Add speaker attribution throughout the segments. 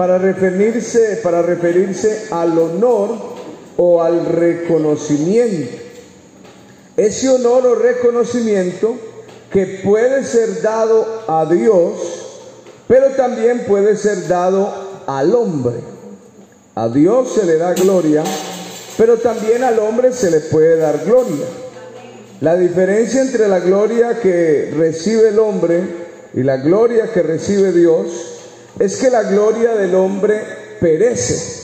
Speaker 1: para referirse, para referirse al honor o al reconocimiento. Ese honor o reconocimiento que puede ser dado a Dios, pero también puede ser dado al hombre. A Dios se le da gloria, pero también al hombre se le puede dar gloria. La diferencia entre la gloria que recibe el hombre y la gloria que recibe Dios es que la gloria del hombre perece,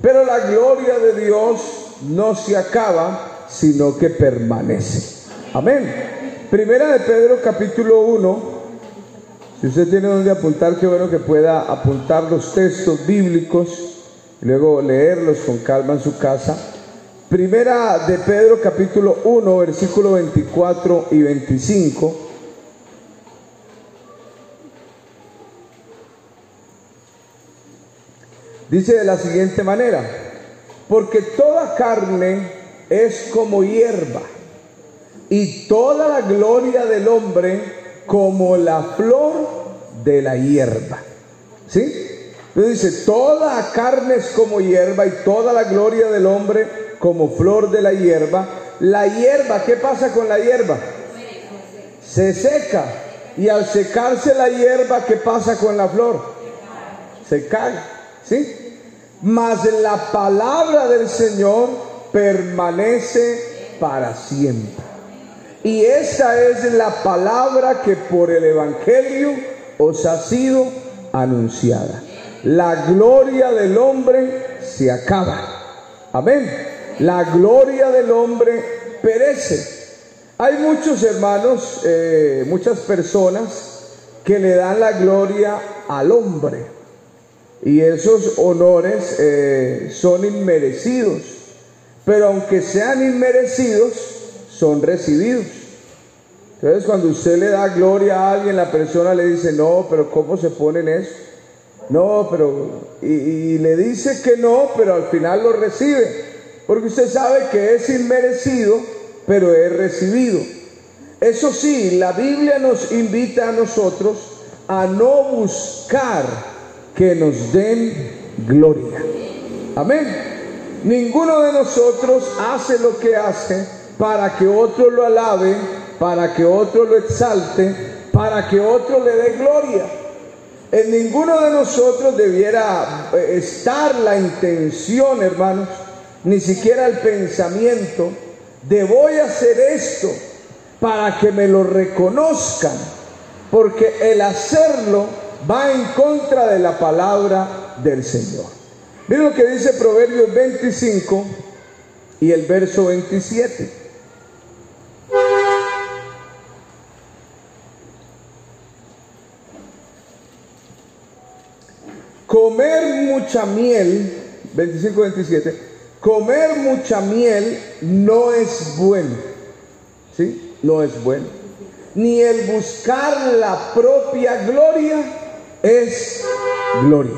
Speaker 1: pero la gloria de Dios no se acaba, sino que permanece. Amén. Primera de Pedro capítulo 1. Si usted tiene donde apuntar, qué bueno que pueda apuntar los textos bíblicos y luego leerlos con calma en su casa. Primera de Pedro capítulo 1, versículo 24 y 25. Dice de la siguiente manera, porque toda carne es como hierba y toda la gloria del hombre como la flor de la hierba. ¿Sí? Entonces dice, toda carne es como hierba y toda la gloria del hombre como flor de la hierba. La hierba, ¿qué pasa con la hierba? Se seca. Y al secarse la hierba, ¿qué pasa con la flor? Se cae. ¿Sí? Mas la palabra del Señor permanece para siempre. Y esta es la palabra que por el Evangelio os ha sido anunciada. La gloria del hombre se acaba. Amén la gloria del hombre perece. Hay muchos hermanos, eh, muchas personas que le dan la gloria al hombre y esos honores eh, son inmerecidos, pero aunque sean inmerecidos, son recibidos. Entonces cuando usted le da gloria a alguien, la persona le dice, no, pero ¿cómo se pone en eso? No, pero... y le dice que no, pero al final lo recibe. Porque usted sabe que es inmerecido, pero es recibido. Eso sí, la Biblia nos invita a nosotros a no buscar que nos den gloria. Amén. Ninguno de nosotros hace lo que hace para que otro lo alabe, para que otro lo exalte, para que otro le dé gloria. En ninguno de nosotros debiera eh, estar la intención, hermanos, ni siquiera el pensamiento de voy a hacer esto para que me lo reconozcan, porque el hacerlo va en contra de la palabra del Señor. Miren lo que dice Proverbios 25 y el verso 27. Comer mucha miel, 25-27, Comer mucha miel no es bueno. ¿Sí? No es bueno. Ni el buscar la propia gloria es gloria.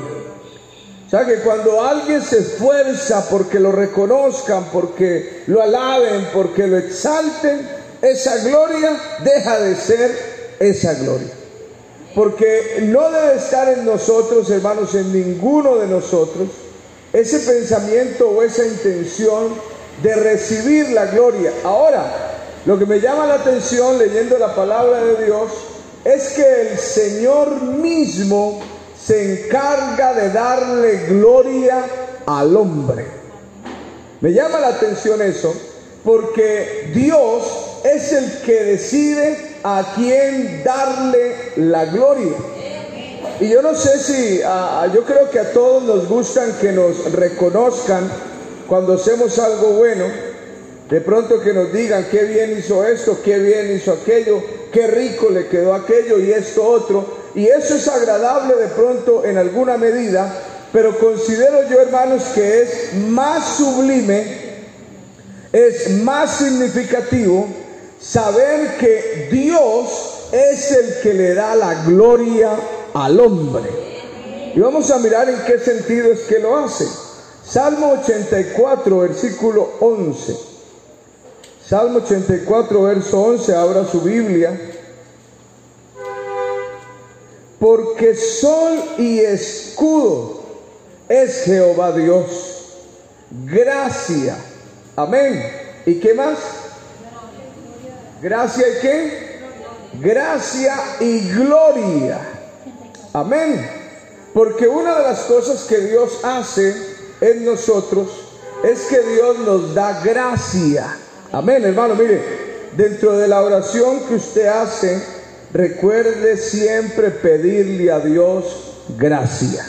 Speaker 1: O sea que cuando alguien se esfuerza porque lo reconozcan, porque lo alaben, porque lo exalten, esa gloria deja de ser esa gloria. Porque no debe estar en nosotros, hermanos, en ninguno de nosotros, ese pensamiento o esa intención de recibir la gloria. Ahora, lo que me llama la atención leyendo la palabra de Dios es que el Señor mismo se encarga de darle gloria al hombre. Me llama la atención eso porque Dios es el que decide a quién darle la gloria. Y yo no sé si, yo creo que a todos nos gustan que nos reconozcan cuando hacemos algo bueno. De pronto que nos digan qué bien hizo esto, qué bien hizo aquello, qué rico le quedó aquello y esto otro. Y eso es agradable de pronto en alguna medida, pero considero yo hermanos que es más sublime, es más significativo saber que Dios es el que le da la gloria al hombre. Y vamos a mirar en qué sentido es que lo hace. Salmo 84, versículo 11. Salmo 84, verso 11, abra su Biblia. porque sol y escudo es Jehová Dios. Gracia. Amén. ¿Y qué más? Gracia y qué? Gracia y gloria. Amén. Porque una de las cosas que Dios hace en nosotros es que Dios nos da gracia. Amén, hermano. Mire, dentro de la oración que usted hace, recuerde siempre pedirle a Dios gracia.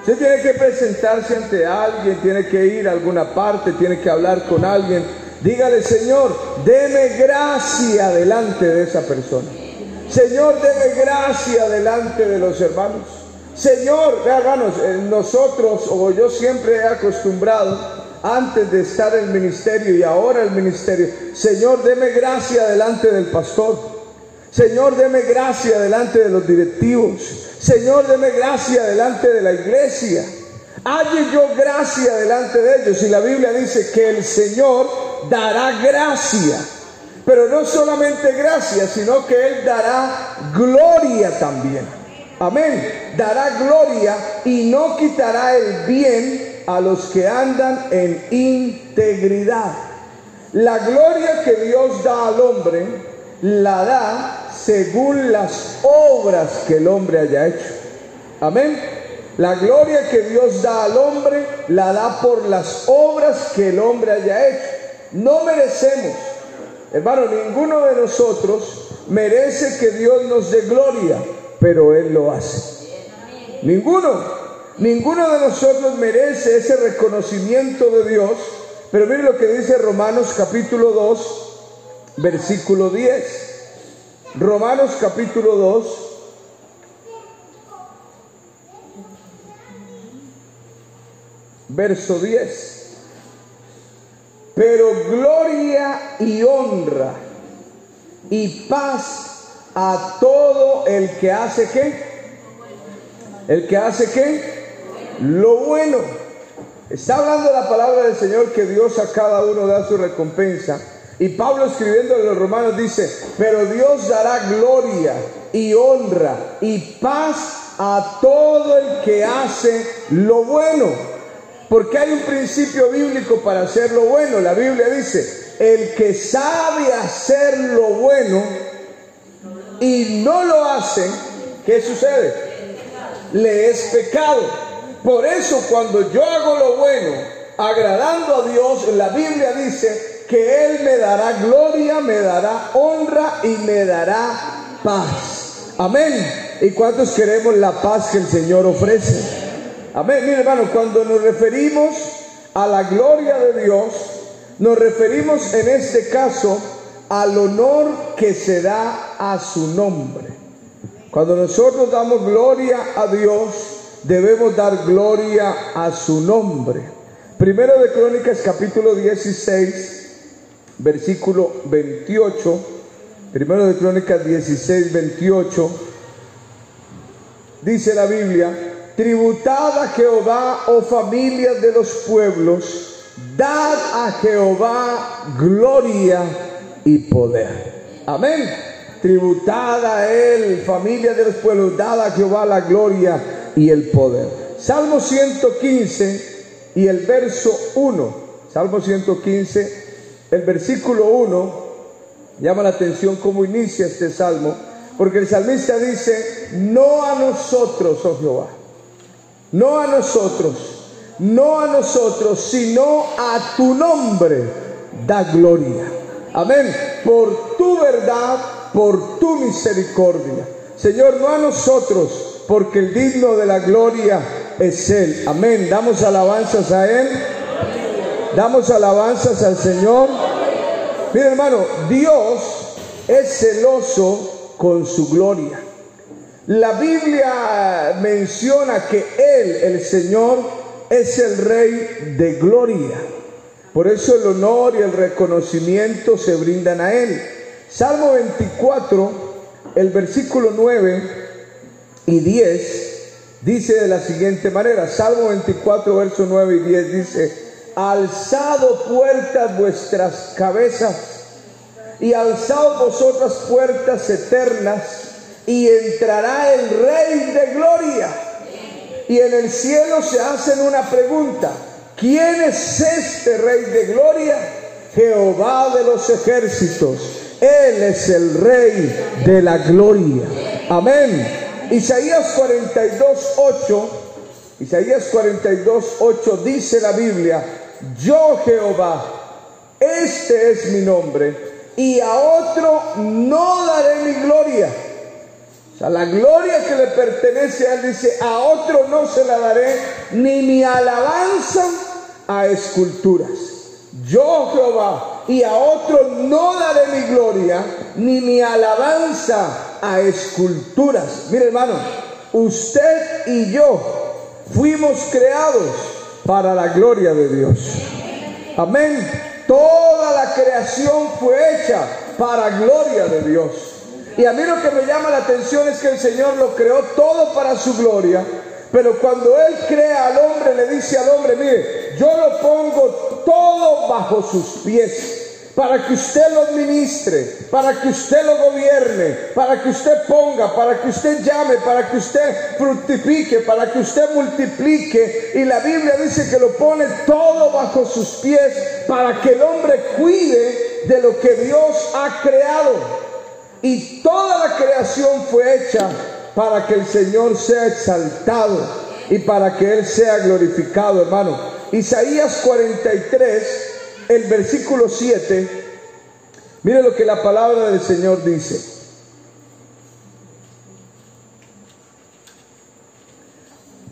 Speaker 1: Usted tiene que presentarse ante alguien, tiene que ir a alguna parte, tiene que hablar con alguien. Dígale, Señor, deme gracia delante de esa persona. Señor, deme gracia delante de los hermanos. Señor, hermanos, eh, nosotros, o yo siempre he acostumbrado, antes de estar en el ministerio y ahora el ministerio, Señor, deme gracia delante del pastor. Señor, deme gracia delante de los directivos. Señor, deme gracia delante de la iglesia. Halle yo gracia delante de ellos. Y la Biblia dice que el Señor dará gracia. Pero no solamente gracia, sino que Él dará gloria también. Amén. Dará gloria y no quitará el bien a los que andan en integridad. La gloria que Dios da al hombre la da según las obras que el hombre haya hecho. Amén. La gloria que Dios da al hombre la da por las obras que el hombre haya hecho. No merecemos, hermano, ninguno de nosotros merece que Dios nos dé gloria pero Él lo hace. Ninguno, ninguno de nosotros merece ese reconocimiento de Dios, pero mire lo que dice Romanos capítulo 2, versículo 10. Romanos capítulo 2, verso 10. Pero gloria y honra y paz a todo el que hace qué? El que hace qué? Lo bueno. Está hablando la palabra del Señor que Dios a cada uno da su recompensa. Y Pablo escribiendo en los romanos dice, pero Dios dará gloria y honra y paz a todo el que hace lo bueno. Porque hay un principio bíblico para hacer lo bueno. La Biblia dice, el que sabe hacer lo bueno, y no lo hacen, ¿qué sucede? Le es pecado. Por eso cuando yo hago lo bueno, agradando a Dios, la Biblia dice que Él me dará gloria, me dará honra y me dará paz. Amén. ¿Y cuántos queremos la paz que el Señor ofrece? Amén. Mire hermano, cuando nos referimos a la gloria de Dios, nos referimos en este caso al honor que se da a su nombre. Cuando nosotros damos gloria a Dios, debemos dar gloria a su nombre. Primero de Crónicas capítulo 16, versículo 28. Primero de Crónicas 16, 28. Dice la Biblia, tributad a Jehová, oh familias de los pueblos, dad a Jehová gloria y poder. Amén. Tributada a él, familia de los pueblos, dada a Jehová la gloria y el poder. Salmo 115 y el verso 1. Salmo 115, el versículo 1 llama la atención cómo inicia este salmo, porque el salmista dice, no a nosotros, oh Jehová, no a nosotros, no a nosotros, sino a tu nombre da gloria. Amén. Por tu verdad, por tu misericordia. Señor, no a nosotros, porque el digno de la gloria es Él. Amén. Damos alabanzas a Él. Damos alabanzas al Señor. Mira hermano, Dios es celoso con su gloria. La Biblia menciona que Él, el Señor, es el Rey de gloria. Por eso el honor y el reconocimiento se brindan a Él. Salmo 24, el versículo 9 y 10 dice de la siguiente manera, Salmo 24, verso 9 y 10 dice, alzado puertas vuestras cabezas y alzado vosotras puertas eternas y entrará el Rey de Gloria. Y en el cielo se hacen una pregunta. ¿Quién es este Rey de Gloria? Jehová de los ejércitos. Él es el Rey de la Gloria. Amén. Isaías 42, 8. Isaías 42, 8 dice la Biblia, yo Jehová, este es mi nombre, y a otro no daré mi gloria. O sea, la gloria que le pertenece a él dice, a otro no se la daré, ni mi alabanza a esculturas. Yo Jehová, y a otro no daré mi gloria, ni mi alabanza a esculturas. Mire hermano, usted y yo fuimos creados para la gloria de Dios. Amén. Toda la creación fue hecha para gloria de Dios. Y a mí lo que me llama la atención es que el Señor lo creó todo para su gloria. Pero cuando Él crea al hombre, le dice al hombre, mire, yo lo pongo todo bajo sus pies para que usted lo administre, para que usted lo gobierne, para que usted ponga, para que usted llame, para que usted fructifique, para que usted multiplique. Y la Biblia dice que lo pone todo bajo sus pies para que el hombre cuide de lo que Dios ha creado. Y toda la creación fue hecha para que el Señor sea exaltado y para que Él sea glorificado, hermano. Isaías 43 el versículo 7, mire lo que la palabra del Señor dice.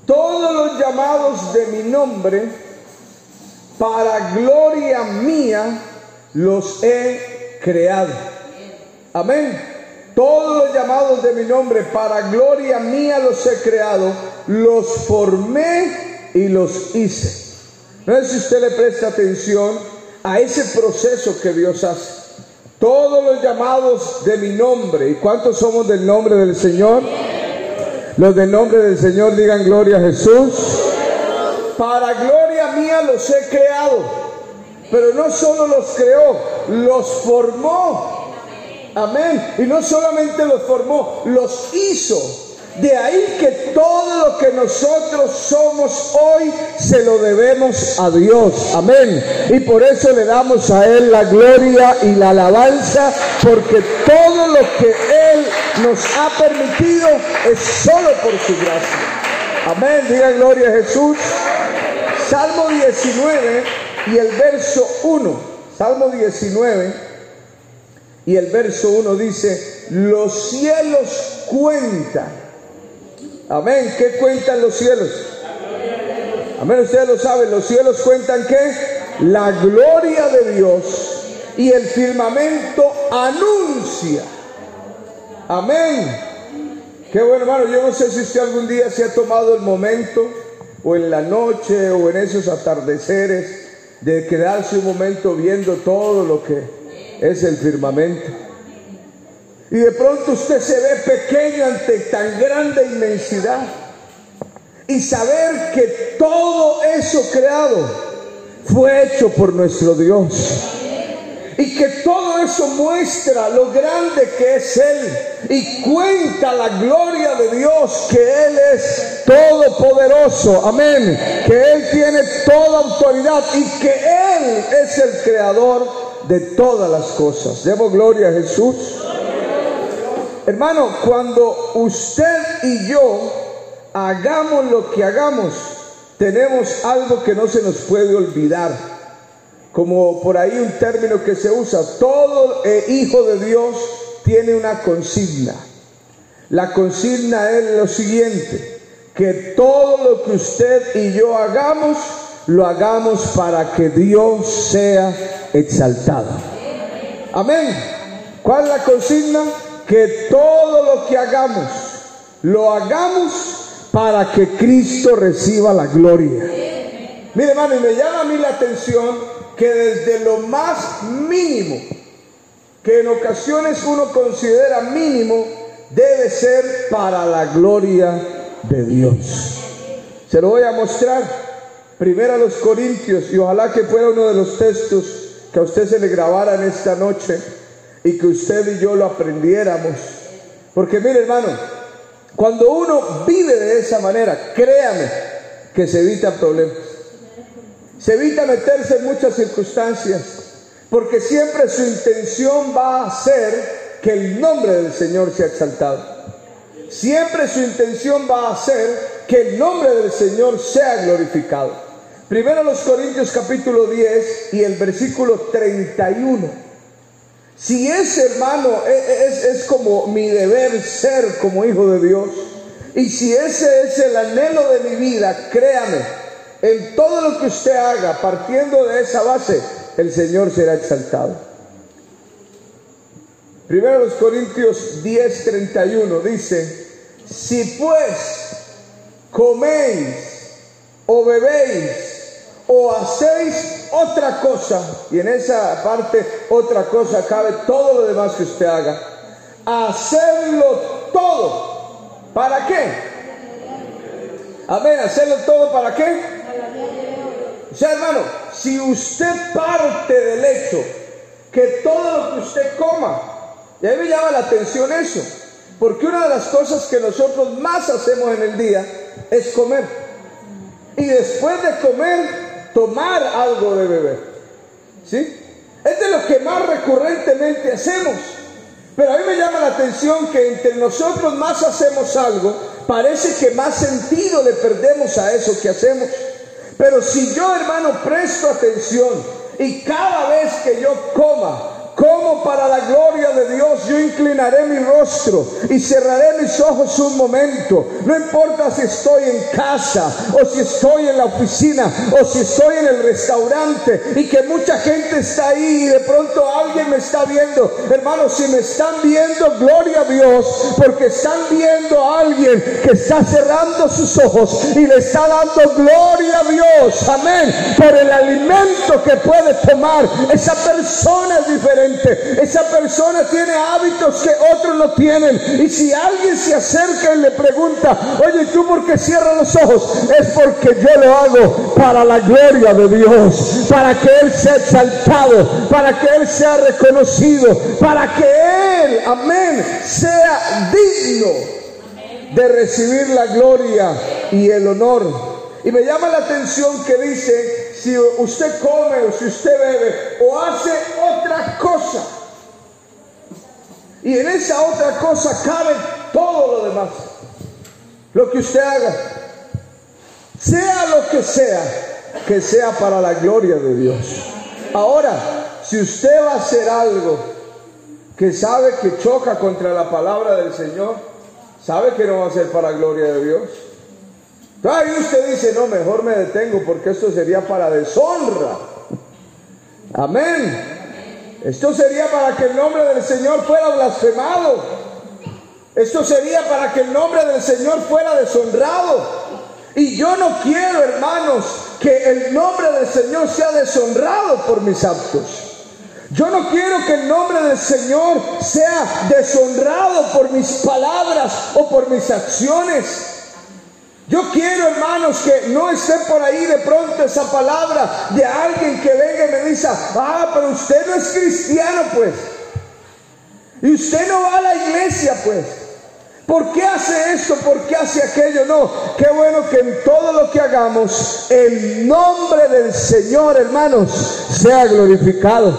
Speaker 1: Todos los llamados de mi nombre, para gloria mía, los he creado. Amén. Todos los llamados de mi nombre, para gloria mía los he creado, los formé y los hice. No sé si usted le presta atención a ese proceso que Dios hace. Todos los llamados de mi nombre. ¿Y cuántos somos del nombre del Señor? Los del nombre del Señor digan gloria a Jesús. Para gloria mía los he creado. Pero no solo los creó, los formó. Amén. Y no solamente los formó, los hizo. De ahí que todo lo que nosotros somos hoy se lo debemos a Dios. Amén. Y por eso le damos a Él la gloria y la alabanza, porque todo lo que Él nos ha permitido es solo por su gracia. Amén. Diga gloria a Jesús. Salmo 19 y el verso 1. Salmo 19 y el verso 1 dice, los cielos cuentan Amén. ¿Qué cuentan los cielos? Amén. Ustedes lo saben. Los cielos cuentan qué? La gloria de Dios. Y el firmamento anuncia. Amén. Qué bueno, hermano. Yo no sé si usted algún día se ha tomado el momento, o en la noche, o en esos atardeceres, de quedarse un momento viendo todo lo que es el firmamento. Y de pronto usted se ve pequeño ante tan grande inmensidad. Y saber que todo eso creado fue hecho por nuestro Dios. Y que todo eso muestra lo grande que es Él. Y cuenta la gloria de Dios, que Él es todopoderoso. Amén. Que Él tiene toda autoridad y que Él es el creador de todas las cosas. Demos gloria a Jesús. Hermano, cuando usted y yo hagamos lo que hagamos, tenemos algo que no se nos puede olvidar. Como por ahí un término que se usa, todo hijo de Dios tiene una consigna. La consigna es lo siguiente, que todo lo que usted y yo hagamos, lo hagamos para que Dios sea exaltado. Amén. ¿Cuál es la consigna? Que todo lo que hagamos, lo hagamos para que Cristo reciba la gloria. Mire, hermano, y me llama a mí la atención que desde lo más mínimo, que en ocasiones uno considera mínimo, debe ser para la gloria de Dios. Se lo voy a mostrar primero a los Corintios y ojalá que fuera uno de los textos que a usted se le grabara en esta noche y que usted y yo lo aprendiéramos. Porque mire hermano, cuando uno vive de esa manera, créame que se evita problemas. Se evita meterse en muchas circunstancias, porque siempre su intención va a ser que el nombre del Señor sea exaltado. Siempre su intención va a ser que el nombre del Señor sea glorificado. Primero los Corintios capítulo 10 y el versículo 31. Si ese hermano e, e, es, es, como mi deber ser como hijo de Dios, y si ese es el anhelo de mi vida, créame, en todo lo que usted haga, partiendo de esa base, el Señor será exaltado. Primero los Corintios 10, 31 dice, si pues coméis o bebéis o hacéis otra cosa, y en esa parte otra cosa cabe todo lo demás que usted haga, hacerlo todo. ¿Para qué? Amén, hacerlo todo para qué? O sea, hermano, si usted parte del hecho que todo lo que usted coma, y a mí me llama la atención eso, porque una de las cosas que nosotros más hacemos en el día es comer. Y después de comer, tomar algo de beber. ¿Sí? Es de lo que más recurrentemente hacemos. Pero a mí me llama la atención que entre nosotros más hacemos algo, parece que más sentido le perdemos a eso que hacemos. Pero si yo, hermano, presto atención y cada vez que yo coma, como para la gloria de Dios yo inclinaré mi rostro y cerraré mis ojos un momento. No importa si estoy en casa o si estoy en la oficina o si estoy en el restaurante y que mucha gente está ahí y de pronto alguien me está viendo. Hermanos, si me están viendo, gloria a Dios, porque están viendo a alguien que está cerrando sus ojos y le está dando gloria a Dios. Amén. Por el alimento que puede tomar. Esa persona es diferente esa persona tiene hábitos que otros no tienen. Y si alguien se acerca y le pregunta, oye, ¿tú por qué cierras los ojos? Es porque yo lo hago para la gloria de Dios, para que Él sea exaltado, para que Él sea reconocido, para que Él, amén, sea digno de recibir la gloria y el honor. Y me llama la atención que dice, si usted come o si usted bebe o hace otra cosa. Y en esa otra cosa cabe todo lo demás. Lo que usted haga, sea lo que sea, que sea para la gloria de Dios. Ahora, si usted va a hacer algo que sabe que choca contra la palabra del Señor, sabe que no va a ser para la gloria de Dios. Ahí usted dice, no, mejor me detengo porque esto sería para deshonra. Amén. Esto sería para que el nombre del Señor fuera blasfemado. Esto sería para que el nombre del Señor fuera deshonrado. Y yo no quiero, hermanos, que el nombre del Señor sea deshonrado por mis actos. Yo no quiero que el nombre del Señor sea deshonrado por mis palabras o por mis acciones. Yo quiero, hermanos, que no esté por ahí de pronto esa palabra de alguien que venga y me dice, ah, pero usted no es cristiano, pues. Y usted no va a la iglesia, pues. ¿Por qué hace esto? ¿Por qué hace aquello? No, qué bueno que en todo lo que hagamos, el nombre del Señor, hermanos, sea glorificado.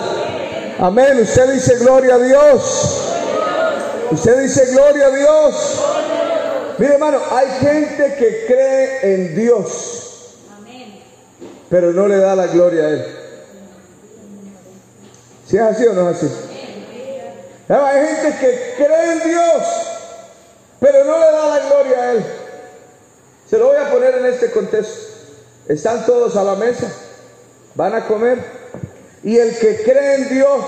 Speaker 1: Amén. Usted dice gloria a Dios. Usted dice gloria a Dios. Mire hermano, hay gente que cree en Dios, pero no le da la gloria a Él. ¿Si es así o no es así? Hay gente que cree en Dios, pero no le da la gloria a Él. Se lo voy a poner en este contexto. Están todos a la mesa, van a comer, y el que cree en Dios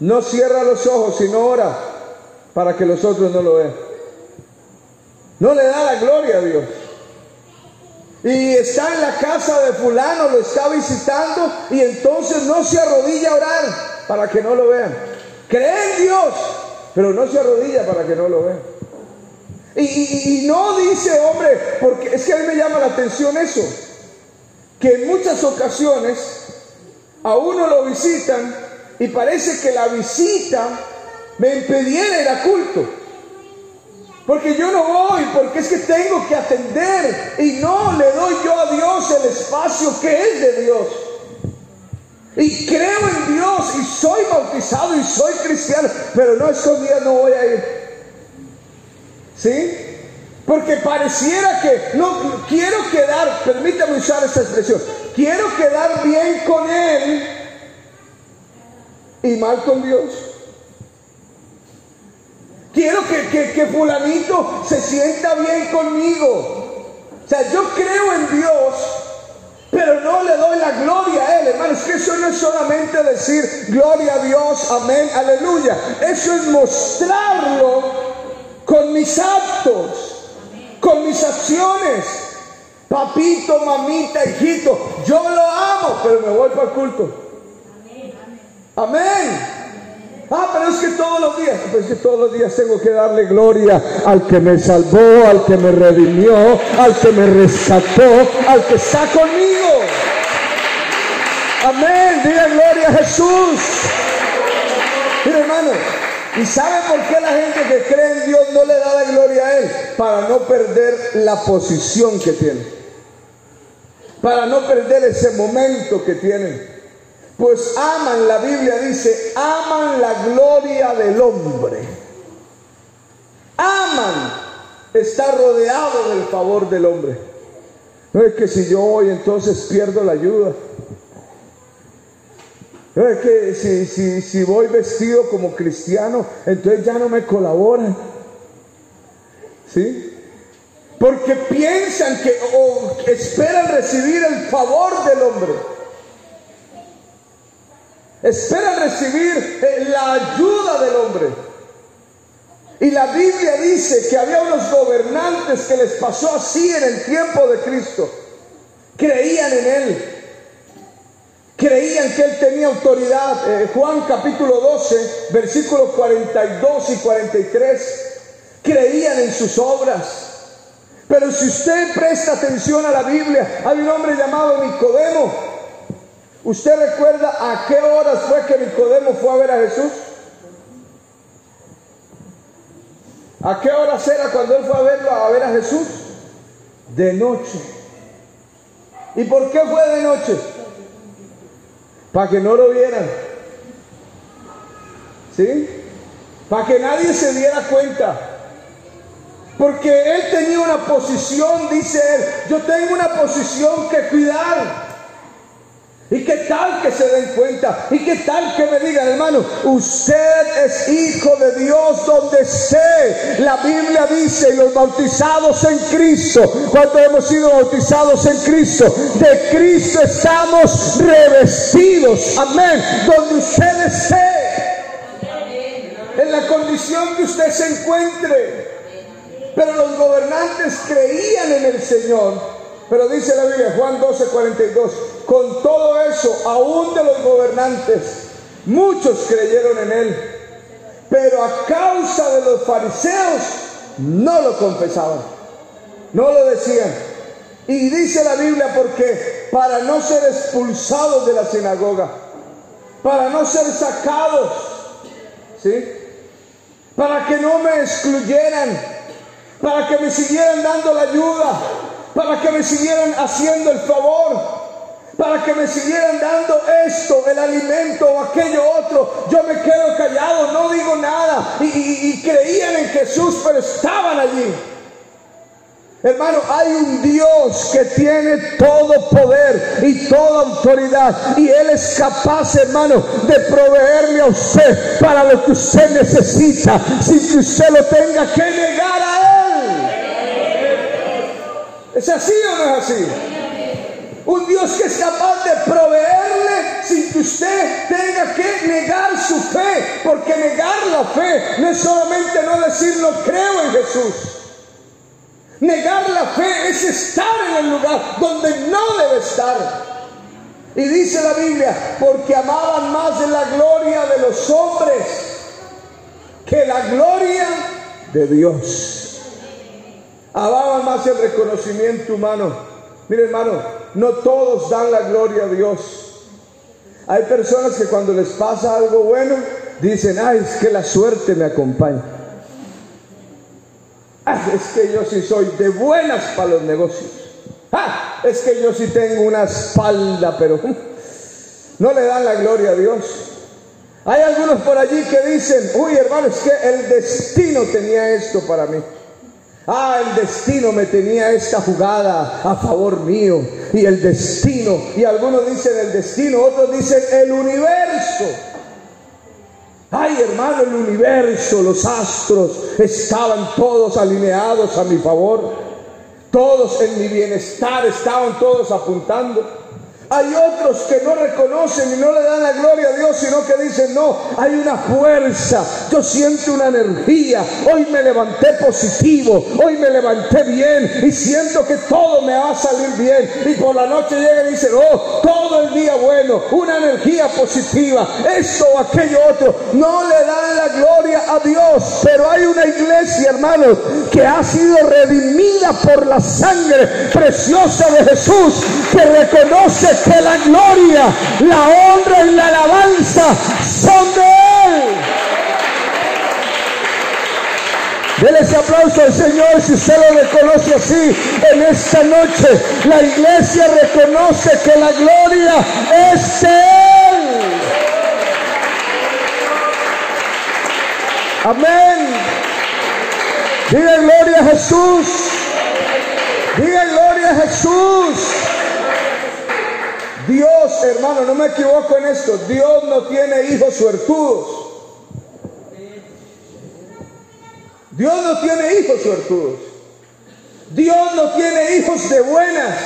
Speaker 1: no cierra los ojos, sino ora para que los otros no lo vean. No le da la gloria a Dios. Y está en la casa de fulano, lo está visitando y entonces no se arrodilla a orar para que no lo vean. Cree en Dios, pero no se arrodilla para que no lo vean. Y, y, no dice, hombre, porque es que a mí me llama la atención eso, que en muchas ocasiones a uno lo visitan y parece que la visita me impidiera ir a culto. Porque yo no voy, porque es que tengo que atender y no le doy yo a Dios el espacio que es de Dios. Y creo en Dios y soy bautizado y soy cristiano, pero no escondida no voy a ir. ¿Sí? Porque pareciera que no quiero quedar, permítame usar esta expresión, quiero quedar bien con Él y mal con Dios. Quiero que, que, fulanito se sienta bien conmigo. O sea, yo creo en Dios, pero no le doy la gloria a Él, hermanos. Que eso no es solamente decir gloria a Dios, amén, aleluya. Eso es mostrarlo con mis actos, con mis acciones. Papito, mamita, hijito, yo lo amo, pero me voy para el culto. Amén. Ah, pero es que todos los días, pues es que todos los días tengo que darle gloria al que me salvó, al que me redimió, al que me rescató, al que está conmigo. Amén, diga gloria a Jesús. Mira hermano, ¿y sabe por qué la gente que cree en Dios no le da la gloria a Él? Para no perder la posición que tiene. Para no perder ese momento que tienen. Pues aman, la Biblia dice, aman la gloria del hombre. Aman estar rodeado del favor del hombre. No es que si yo voy entonces pierdo la ayuda. No es que si, si, si voy vestido como cristiano, entonces ya no me colaboran. ¿Sí? Porque piensan que o esperan recibir el favor del hombre. Espera recibir eh, la ayuda del hombre. Y la Biblia dice que había unos gobernantes que les pasó así en el tiempo de Cristo. Creían en Él. Creían que Él tenía autoridad. Eh, Juan capítulo 12, versículos 42 y 43. Creían en sus obras. Pero si usted presta atención a la Biblia, hay un hombre llamado Nicodemo ¿Usted recuerda a qué horas fue que Nicodemo fue a ver a Jesús? ¿A qué horas era cuando él fue a verlo a ver a Jesús? De noche. ¿Y por qué fue de noche? Para que no lo vieran. ¿Sí? Para que nadie se diera cuenta. Porque él tenía una posición, dice él, yo tengo una posición que cuidar. ¿Y qué tal que se den cuenta? ¿Y qué tal que me digan, hermano, usted es hijo de Dios donde sé? La Biblia dice, los bautizados en Cristo, cuando hemos sido bautizados en Cristo, de Cristo estamos revestidos. Amén. Donde usted desee. En la condición que usted se encuentre. Pero los gobernantes creían en el Señor pero dice la Biblia, Juan 12, 42, con todo eso, aún de los gobernantes, muchos creyeron en él, pero a causa de los fariseos no lo confesaban, no lo decían. Y dice la Biblia porque para no ser expulsados de la sinagoga, para no ser sacados, ¿sí? Para que no me excluyeran, para que me siguieran dando la ayuda, para que me siguieran haciendo el favor, para que me siguieran dando esto, el alimento o aquello otro. Yo me quedo callado, no digo nada. Y, creían en Jesús, pero estaban allí. Hermano, hay un Dios que tiene todo poder y toda autoridad. Y Él es capaz, hermano, de proveerle a usted para lo que usted necesita, sin que usted lo tenga que negar a ¿Es así o no es así? Un Dios que es capaz de proveerle sin que usted tenga que negar su fe. Porque negar la fe no es solamente no decir no creo en Jesús. Negar la fe es estar en el lugar donde no debe estar. Y dice la Biblia, porque amaban más la gloria de los hombres que la gloria de Dios. Amaban más el reconocimiento humano. Mire hermano, no todos dan la gloria a Dios. Hay personas que cuando les pasa algo bueno, dicen, ay, es que la suerte me acompaña. Ah, es que yo sí soy de buenas para los negocios. Ah, es que yo sí tengo una espalda, pero no le dan la gloria a Dios. Hay algunos por allí que dicen, uy hermano, es que el destino tenía esto para mí. Ah, el destino me tenía esta jugada a favor mío. Y el destino, y algunos dicen el destino, otros dicen el universo. Ay, hermano, el universo, los astros estaban todos alineados a mi favor. Todos en mi bienestar estaban todos apuntando. Hay otros que no reconocen y no le dan la gloria a Dios, sino que dicen, no, hay una fuerza, yo siento una energía, hoy me levanté positivo, hoy me levanté bien y siento que todo me va a salir bien. Y por la noche llega y dice, oh, todo el día bueno, una energía positiva, esto o aquello otro. No le dan la gloria a Dios, pero hay una iglesia, hermanos, que ha sido redimida por la sangre preciosa de Jesús, que reconoce que la gloria, la honra y la alabanza son de Él. Dele ese aplauso al Señor si usted lo reconoce así en esta noche. La iglesia reconoce que la gloria es de Él. Amén. Diga gloria a Jesús. Diga gloria a Jesús. Dios, hermano, no me equivoco en esto. Dios no tiene hijos suertudos. Dios no tiene hijos suertudos. Dios no tiene hijos de buenas.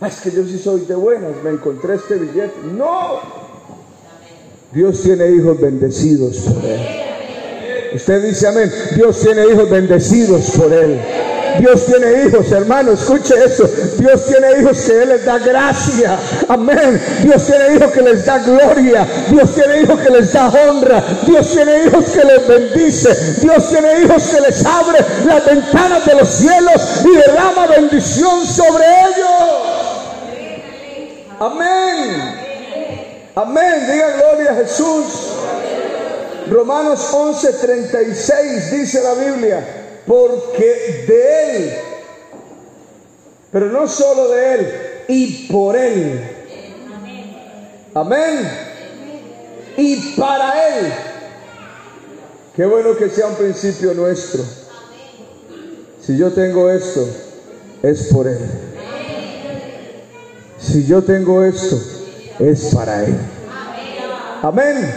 Speaker 1: Ah, es que yo sí soy de buenas, me encontré este billete. No. Dios tiene hijos bendecidos por Él. Usted dice amén. Dios tiene hijos bendecidos por Él. Dios tiene hijos, hermano, escuche eso. Dios tiene hijos que Él les da gracia. Amén. Dios tiene hijos que les da gloria. Dios tiene hijos que les da honra. Dios tiene hijos que les bendice. Dios tiene hijos que les abre las ventanas de los cielos y derrama bendición sobre ellos. Amén. Amén. Diga gloria a Jesús. Romanos 11:36 dice la Biblia porque de Él, pero no solo de Él, y por Él. Amén. Y para Él. Qué bueno que sea un principio nuestro. Si yo tengo esto, es por Él. Si yo tengo esto, es para Él. Amén.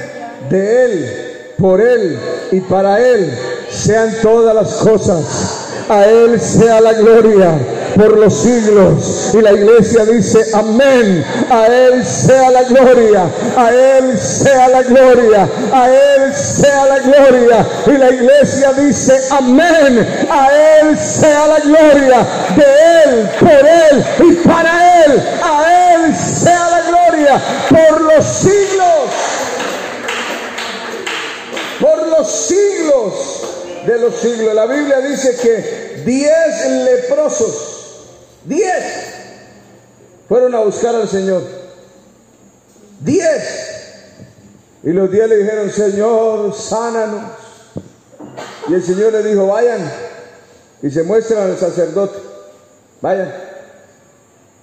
Speaker 1: De Él, por Él y para Él sean todas las cosas. A Él sea la gloria por los siglos. Y la iglesia dice, amén. A Él sea la gloria. A Él sea la gloria. A Él sea la gloria. Y la iglesia dice, amén. A Él sea la gloria. De Él, por Él y para Él. A Él sea la gloria por los siglos. Por los siglos de los siglos. La Biblia dice que diez leprosos, diez, fueron a buscar al Señor. Diez. Y los diez le dijeron, Señor, sánanos. Y el Señor le dijo, vayan y se muestran al sacerdote. Vayan.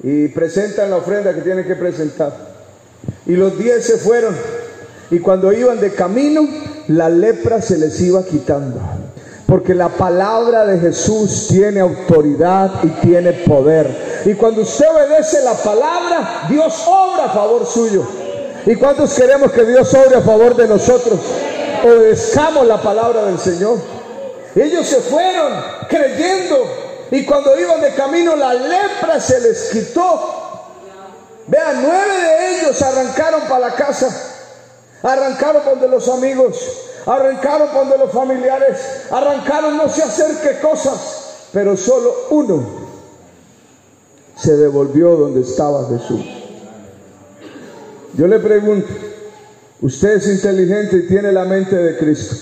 Speaker 1: Y presentan la ofrenda que tienen que presentar. Y los diez se fueron. Y cuando iban de camino, la lepra se les iba quitando. Porque la palabra de Jesús tiene autoridad y tiene poder. Y cuando usted obedece la palabra, Dios obra a favor suyo. ¿Y cuántos queremos que Dios obre a favor de nosotros? Obedezcamos la palabra del Señor. Ellos se fueron creyendo. Y cuando iban de camino, la lepra se les quitó. Vean, nueve de ellos arrancaron para la casa. Arrancaron donde los amigos arrancaron cuando los familiares, arrancaron no sé hacer qué cosas, pero solo uno se devolvió donde estaba Jesús. Yo le pregunto, usted es inteligente y tiene la mente de Cristo.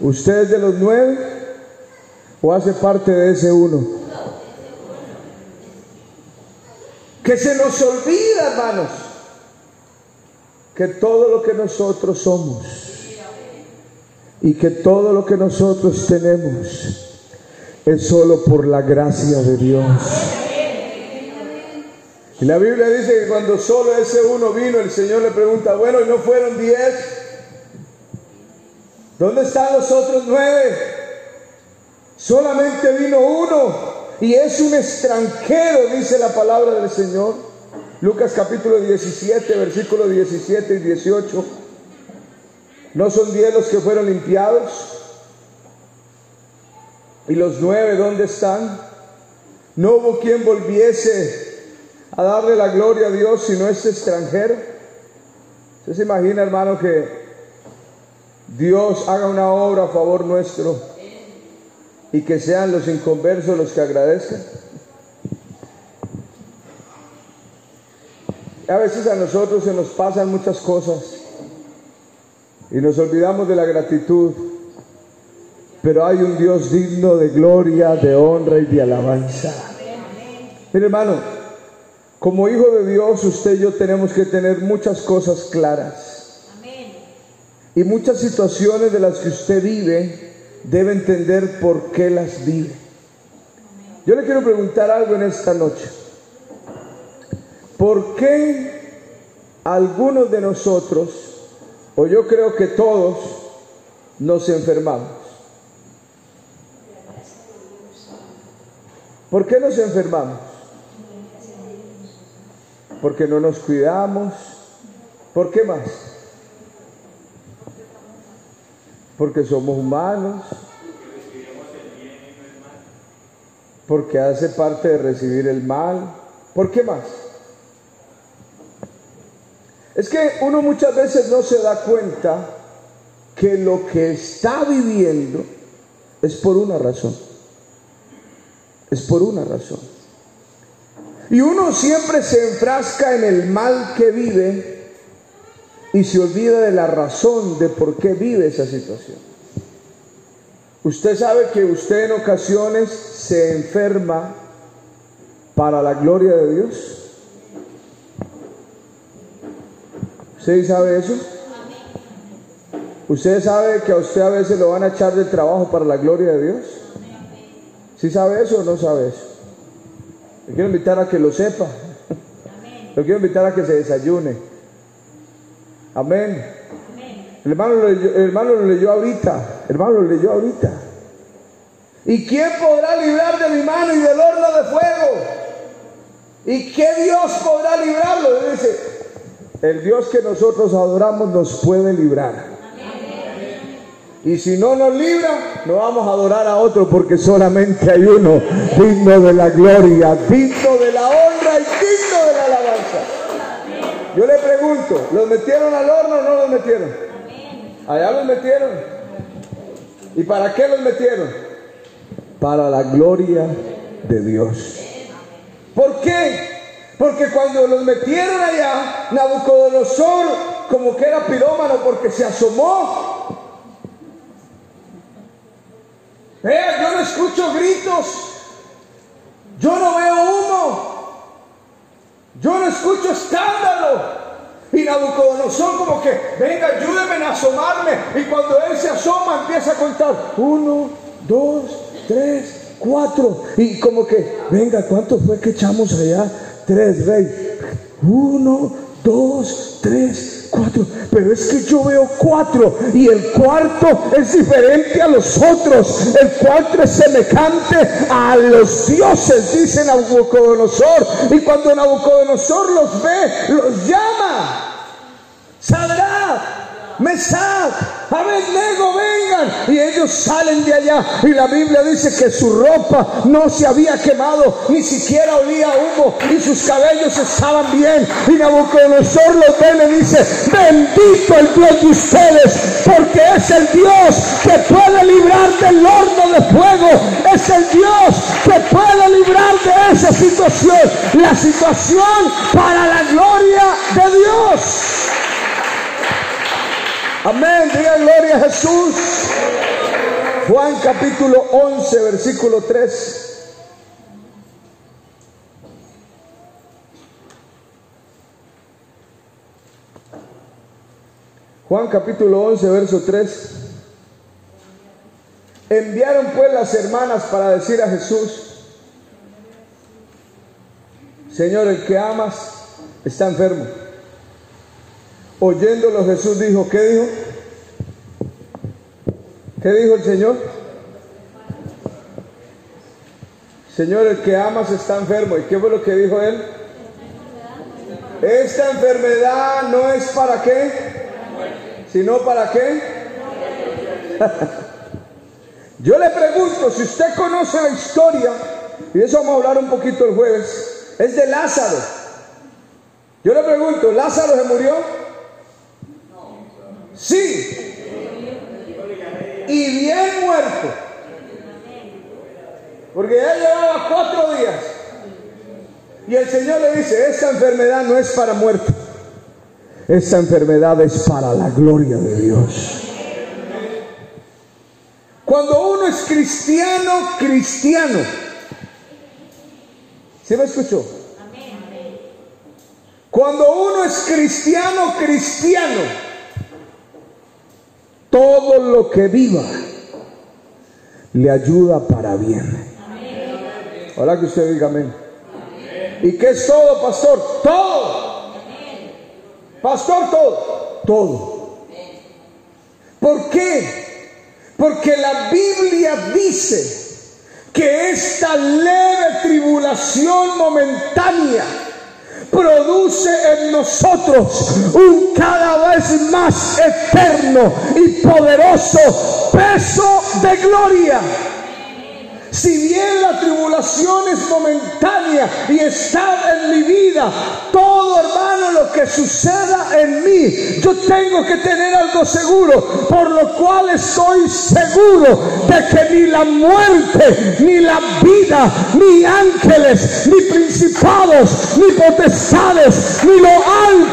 Speaker 1: ¿Usted es de los nueve o hace parte de ese uno? Que se nos olvida, hermanos, que todo lo que nosotros somos y que todo lo que nosotros tenemos es solo por la gracia de Dios. Y la Biblia dice que cuando solo ese uno vino, el Señor le pregunta, bueno, ¿y no fueron diez? ¿Dónde están los otros nueve? Solamente vino uno y es un extranjero, dice la palabra del Señor. Lucas capítulo 17, versículos 17 y 18. ¿No son diez los que fueron limpiados? ¿Y los nueve dónde están? No hubo quien volviese a darle la gloria a Dios sino este extranjero. ¿Usted se imagina, hermano, que Dios haga una obra a favor nuestro y que sean los inconversos los que agradezcan? A veces a nosotros se nos pasan muchas cosas y nos olvidamos de la gratitud, pero hay un Dios digno de gloria, de honra y de alabanza. Mire hermano, como hijo de Dios usted y yo tenemos que tener muchas cosas claras. Y muchas situaciones de las que usted vive debe entender por qué las vive. Yo le quiero preguntar algo en esta noche. ¿Por qué algunos de nosotros, o yo creo que todos, nos enfermamos? ¿Por qué nos enfermamos? Porque no nos cuidamos. ¿Por qué más? Porque somos humanos. Porque hace parte de recibir el mal. ¿Por qué más? Es que uno muchas veces no se da cuenta que lo que está viviendo es por una razón. Es por una razón. Y uno siempre se enfrasca en el mal que vive y se olvida de la razón de por qué vive esa situación. Usted sabe que usted en ocasiones se enferma para la gloria de Dios. ¿Usted sabe eso? ¿Usted sabe que a usted a veces lo van a echar del trabajo para la gloria de Dios? ¿Sí sabe eso o no sabe eso? Le quiero invitar a que lo sepa. Le quiero invitar a que se desayune. Amén. El hermano, lo leyó, hermano lo leyó ahorita. Hermano lo leyó ahorita. ¿Y quién podrá librar de mi mano y del horno de fuego? ¿Y qué Dios podrá librarlo? El Dios que nosotros adoramos nos puede librar. Y si no nos libra, no vamos a adorar a otro porque solamente hay uno digno de la gloria, digno de la honra y digno de la alabanza. Yo le pregunto, ¿los metieron al horno o no los metieron? Allá los metieron. ¿Y para qué los metieron? Para la gloria de Dios. ¿Por qué? Porque cuando los metieron allá, Nabucodonosor como que era pirómano porque se asomó. Vea, yo no escucho gritos. Yo no veo humo. Yo no escucho escándalo. Y Nabucodonosor como que, venga, ayúdeme a asomarme. Y cuando él se asoma, empieza a contar. Uno, dos, tres, cuatro. Y como que, venga, ¿cuánto fue que echamos allá? Tres, rey. Uno, dos, tres, cuatro. Pero es que yo veo cuatro y el cuarto es diferente a los otros. El cuarto es semejante a los dioses, dice Nabucodonosor. Y cuando Nabucodonosor los ve, los llama. Saldrá Mesad, Abednego, vengan. Y ellos salen de allá. Y la Biblia dice que su ropa no se había quemado, ni siquiera olía humo, y sus cabellos estaban bien. Y Nabucodonosor los ve y dice: Bendito el Dios de ustedes, porque es el Dios que puede librar del horno de fuego. Es el Dios que puede librar de esa situación. La situación para la gloria de Dios. Amén, diga gloria a Jesús. Juan capítulo 11, versículo 3. Juan capítulo 11, verso 3. Enviaron pues las hermanas para decir a Jesús, Señor, el que amas está enfermo. Oyéndolo Jesús dijo, ¿qué dijo? ¿Qué dijo el Señor? Señor, el que amas está enfermo. ¿Y qué fue lo que dijo él? Esta enfermedad no es para qué, sino para qué. Yo le pregunto, si usted conoce la historia, y eso vamos a hablar un poquito el jueves, es de Lázaro. Yo le pregunto, ¿Lázaro se murió? Sí. Y bien muerto. Porque ya llevaba cuatro días. Y el Señor le dice, esta enfermedad no es para muerte. Esta enfermedad es para la gloria de Dios. Cuando uno es cristiano, cristiano. ¿Sí me escuchó? Cuando uno es cristiano, cristiano, todo lo que viva le ayuda para bien. Ahora que usted diga amén. ¿Y qué es todo, pastor? Todo. Pastor, todo. Todo. ¿Por qué? Porque la Biblia dice que esta leve tribulación momentánea produce en nosotros un cada vez más eterno y poderoso peso de gloria. Si bien la tribulación es momentánea y está en mi vida, todo hermano lo que suceda en mí, yo tengo que tener algo seguro, por lo cual estoy seguro de que ni la muerte, ni la vida, ni ángeles, ni principados, ni potestades, ni lo alto,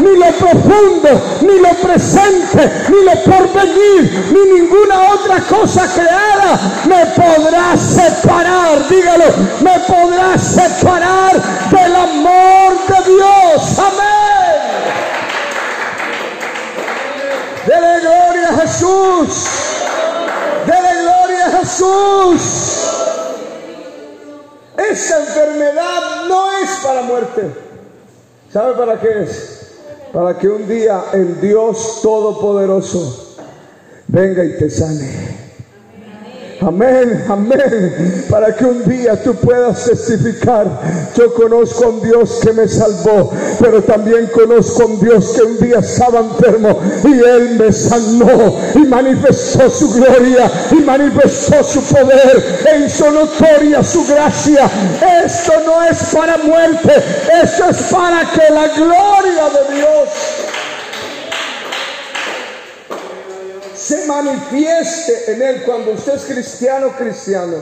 Speaker 1: ni lo profundo, ni lo presente, ni lo porvenir, ni ninguna otra cosa creada me podrá separar, dígalo, me podrá separar del amor de Dios. Amén. Dele gloria a Jesús. Dele gloria a Jesús. Esta enfermedad no es para muerte. ¿Sabe para qué es? Para que un día el Dios Todopoderoso venga y te sane. Amén, amén. Para que un día tú puedas testificar. Yo conozco a un Dios que me salvó, pero también conozco a un Dios que un día estaba enfermo y Él me sanó y manifestó su gloria y manifestó su poder e hizo notoria su gracia. Esto no es para muerte, esto es para que la gloria de Dios se manifieste en él cuando usted es cristiano, cristiano,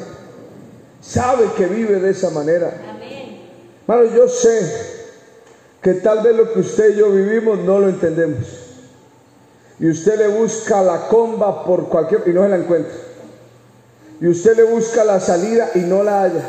Speaker 1: sabe que vive de esa manera. Hermano, yo sé que tal vez lo que usted y yo vivimos no lo entendemos. Y usted le busca la comba por cualquier y no se la encuentra. Y usted le busca la salida y no la halla.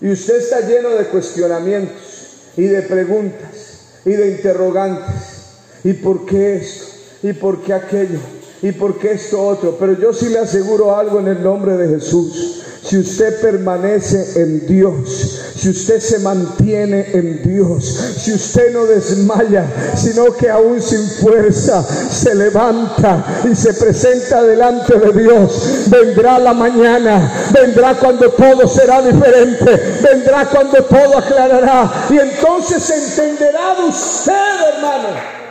Speaker 1: Y usted está lleno de cuestionamientos y de preguntas y de interrogantes. ¿Y por qué esto? ¿Y por qué aquello? Y porque esto otro. Pero yo sí le aseguro algo en el nombre de Jesús. Si usted permanece en Dios, si usted se mantiene en Dios, si usted no desmaya, sino que aún sin fuerza se levanta y se presenta delante de Dios, vendrá la mañana, vendrá cuando todo será diferente, vendrá cuando todo aclarará y entonces entenderá de usted, hermano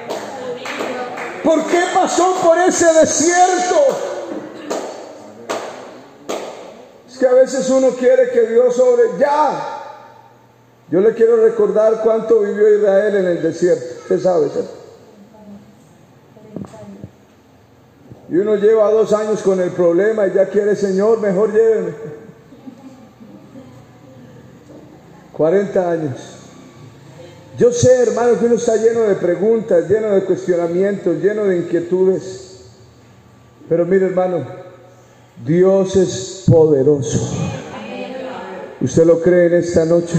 Speaker 1: ¿Por qué pasó por ese desierto? Es que a veces uno quiere que Dios sobre ya. Yo le quiero recordar cuánto vivió Israel en el desierto. Usted sabe, Y uno lleva dos años con el problema y ya quiere, Señor, mejor lléveme. 40 años. Yo sé, hermano, que uno está lleno de preguntas, lleno de cuestionamientos, lleno de inquietudes. Pero mire, hermano, Dios es poderoso. ¿Usted lo cree en esta noche?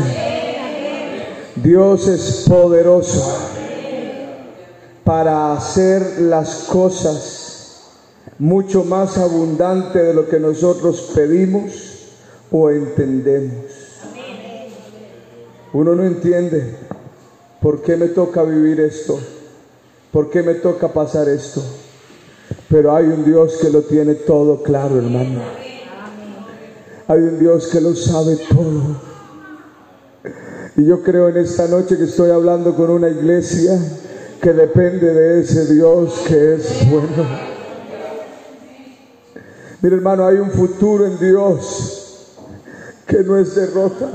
Speaker 1: Dios es poderoso para hacer las cosas mucho más abundante de lo que nosotros pedimos o entendemos. Uno no entiende por qué me toca vivir esto, por qué me toca pasar esto, pero hay un Dios que lo tiene todo claro, hermano. Hay un Dios que lo sabe todo. Y yo creo en esta noche que estoy hablando con una iglesia que depende de ese Dios que es bueno. Mira hermano, hay un futuro en Dios que no es derrota.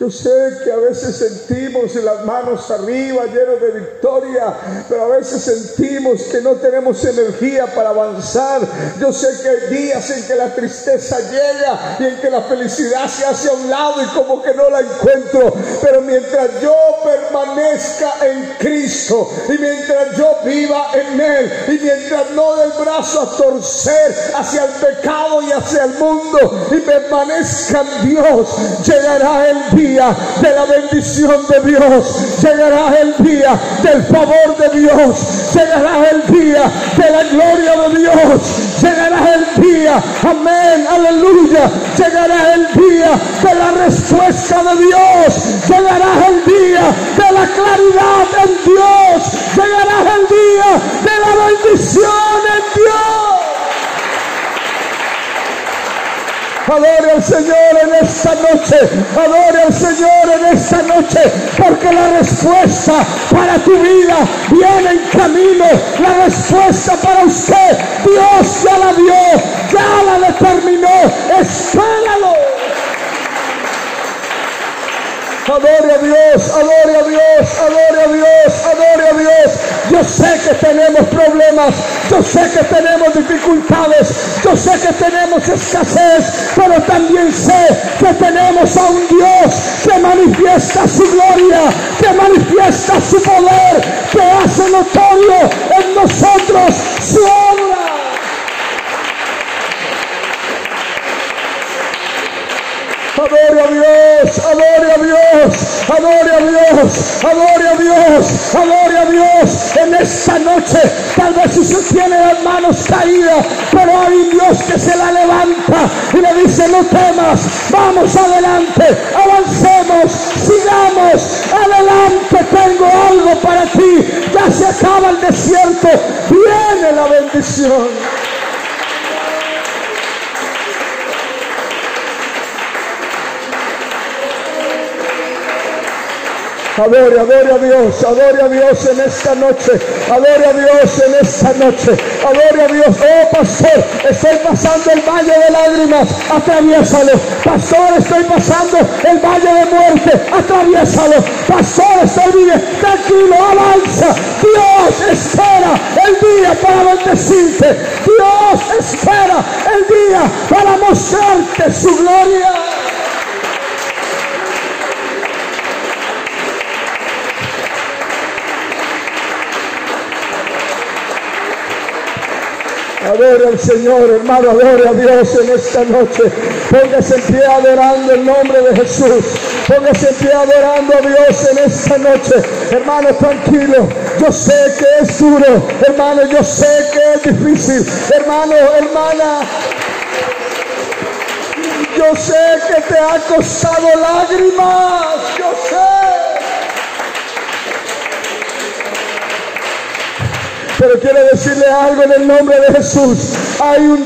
Speaker 1: Yo sé que a veces sentimos las manos arriba llenos de victoria, pero a veces sentimos que no tenemos energía para avanzar. Yo sé que hay días en que la tristeza llega y en que la felicidad se hace a un lado y como que no la encuentro. Pero mientras yo permanezca en Cristo y mientras yo viva en Él y mientras no dé el brazo a torcer hacia el pecado y hacia el mundo y permanezca en Dios, llegará el día de la bendición de Dios, llegará el día del favor de Dios, llegará el día de la gloria de Dios, llegará el día, amén, aleluya, llegará el día de la respuesta de Dios, llegará el día de la claridad en Dios, llegará el día de la bendición en Dios. Adore al Señor en esta noche. Adore al Señor en esta noche. Porque la respuesta para tu vida viene en camino. La respuesta para usted, Dios ya la dio. Ya la determinó. Espéralo. Adore a Dios, adore a Dios, adore a Dios, adore a Dios. Yo sé que tenemos problemas, yo sé que tenemos dificultades, yo sé que tenemos escasez, pero también sé que tenemos a un Dios que manifiesta su gloria, que manifiesta su poder, que hace notorio en nosotros su obra. Adore a Dios, adore a Dios, adore a Dios, adore a Dios, adore a Dios en esta noche. Tal vez usted tiene las manos caídas, pero hay Dios que se la levanta y le dice, no temas, vamos adelante, avancemos, sigamos, adelante, tengo algo para ti. Ya se acaba el desierto, viene la bendición. Adore, adore a Dios, adore a Dios en esta noche, adore a Dios en esta noche, adore a Dios. Oh, pastor, estoy pasando el valle de lágrimas, atraviésalo. Pastor, estoy pasando el valle de muerte, atraviésalo. Pastor, estoy viviendo, tranquilo, avanza. Dios espera el día para bendecirte. Dios espera el día para mostrarte su gloria. Adore al Señor, hermano, adore a Dios en esta noche. Póngase en pie adorando el nombre de Jesús. Póngase en pie adorando a Dios en esta noche. Hermano, tranquilo. Yo sé que es duro. Hermano, yo sé que es difícil. Hermano, hermana. Yo sé que te ha costado lágrimas. Yo sé. Pero quiero decirle algo en el nombre de Jesús. Hay un